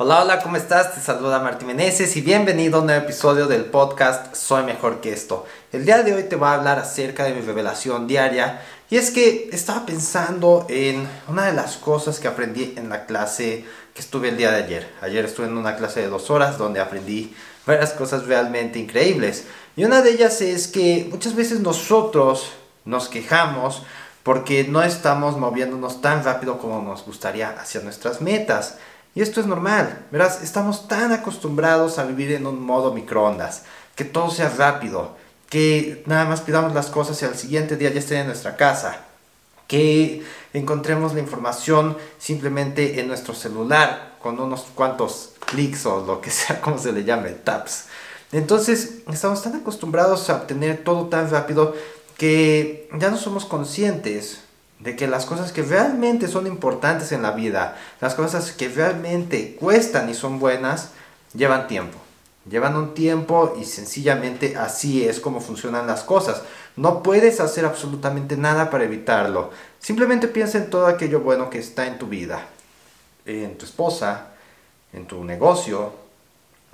Hola, hola, ¿cómo estás? Te saluda Martín Meneses y bienvenido a un nuevo episodio del podcast Soy Mejor que esto. El día de hoy te voy a hablar acerca de mi revelación diaria y es que estaba pensando en una de las cosas que aprendí en la clase que estuve el día de ayer. Ayer estuve en una clase de dos horas donde aprendí varias cosas realmente increíbles y una de ellas es que muchas veces nosotros nos quejamos porque no estamos moviéndonos tan rápido como nos gustaría hacia nuestras metas. Y esto es normal, verás, estamos tan acostumbrados a vivir en un modo microondas, que todo sea rápido, que nada más pidamos las cosas y al siguiente día ya estén en nuestra casa, que encontremos la información simplemente en nuestro celular con unos cuantos clics o lo que sea, como se le llame, taps. Entonces, estamos tan acostumbrados a obtener todo tan rápido que ya no somos conscientes de que las cosas que realmente son importantes en la vida, las cosas que realmente cuestan y son buenas, llevan tiempo. Llevan un tiempo y sencillamente así es como funcionan las cosas. No puedes hacer absolutamente nada para evitarlo. Simplemente piensa en todo aquello bueno que está en tu vida. En tu esposa, en tu negocio.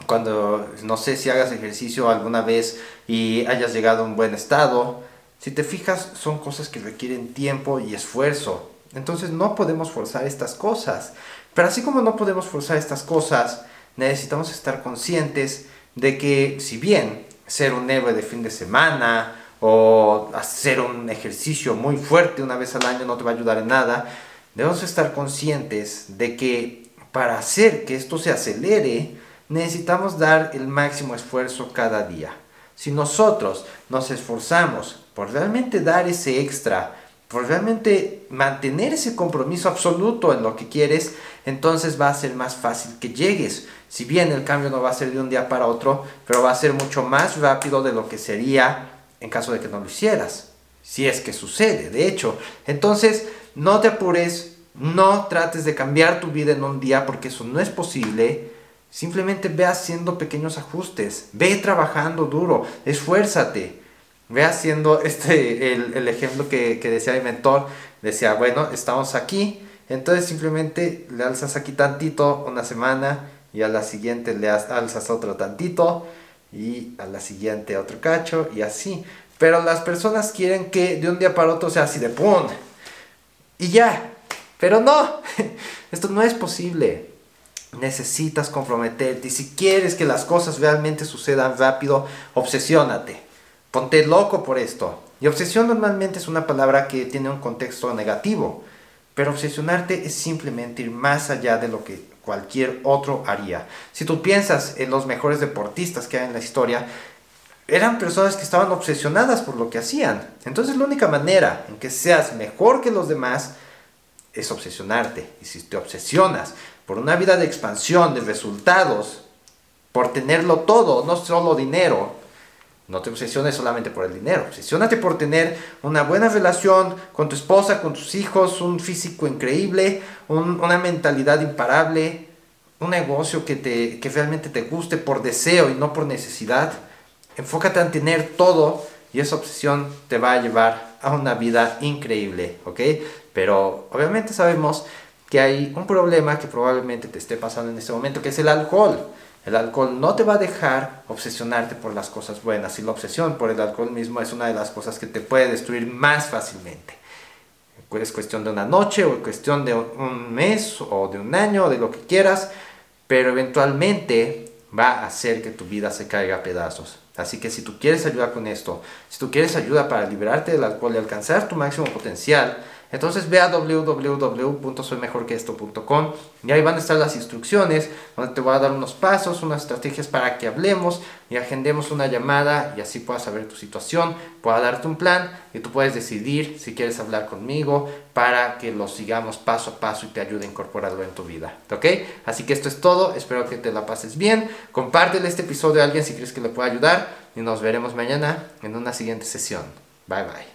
Cuando no sé si hagas ejercicio alguna vez y hayas llegado a un buen estado si te fijas, son cosas que requieren tiempo y esfuerzo. Entonces no podemos forzar estas cosas. Pero así como no podemos forzar estas cosas, necesitamos estar conscientes de que si bien ser un héroe de fin de semana o hacer un ejercicio muy fuerte una vez al año no te va a ayudar en nada, debemos estar conscientes de que para hacer que esto se acelere, necesitamos dar el máximo esfuerzo cada día. Si nosotros nos esforzamos por realmente dar ese extra, por realmente mantener ese compromiso absoluto en lo que quieres, entonces va a ser más fácil que llegues. Si bien el cambio no va a ser de un día para otro, pero va a ser mucho más rápido de lo que sería en caso de que no lo hicieras. Si es que sucede, de hecho. Entonces, no te apures, no trates de cambiar tu vida en un día porque eso no es posible. Simplemente ve haciendo pequeños ajustes, ve trabajando duro, esfuérzate. Ve haciendo este, el, ejemplo que, decía mi mentor. Decía, bueno, estamos aquí. Entonces simplemente le alzas aquí tantito una semana y a la siguiente le alzas otro tantito y a la siguiente otro cacho y así. Pero las personas quieren que de un día para otro sea así de ¡pum! Y ya. Pero no, esto no es posible. Necesitas comprometerte si quieres que las cosas realmente sucedan rápido, obsesiónate. Ponte loco por esto. Y obsesión normalmente es una palabra que tiene un contexto negativo, pero obsesionarte es simplemente ir más allá de lo que cualquier otro haría. Si tú piensas en los mejores deportistas que hay en la historia, eran personas que estaban obsesionadas por lo que hacían. Entonces la única manera en que seas mejor que los demás es obsesionarte. Y si te obsesionas por una vida de expansión, de resultados, por tenerlo todo, no solo dinero, no te obsesiones solamente por el dinero, obsesiónate por tener una buena relación con tu esposa, con tus hijos, un físico increíble, una mentalidad imparable, un negocio que, te, que realmente te guste por deseo y no por necesidad. Enfócate en tener todo y esa obsesión te va a llevar a una vida increíble, ¿ok? Pero obviamente sabemos que hay un problema que probablemente te esté pasando en este momento, que es el alcohol. El alcohol no te va a dejar obsesionarte por las cosas buenas y la obsesión por el alcohol mismo es una de las cosas que te puede destruir más fácilmente. Es cuestión de una noche o cuestión de un mes o de un año, de lo que quieras, pero eventualmente va a hacer que tu vida se caiga a pedazos. Así que si tú quieres ayuda con esto, si tú quieres ayuda para liberarte del alcohol y alcanzar tu máximo potencial, entonces ve a www.soymejorqueesto.com y ahí van a estar las instrucciones donde te voy a dar unos pasos, unas estrategias para que hablemos y agendemos una llamada y así puedas saber tu situación, pueda darte un plan y tú puedes decidir si quieres hablar conmigo para que lo sigamos paso a paso y te ayude a incorporarlo en tu vida. ¿Ok? Así que esto es todo, espero que te la pases bien, compártele este episodio a alguien si crees que le pueda ayudar y nos veremos mañana en una siguiente sesión. Bye bye.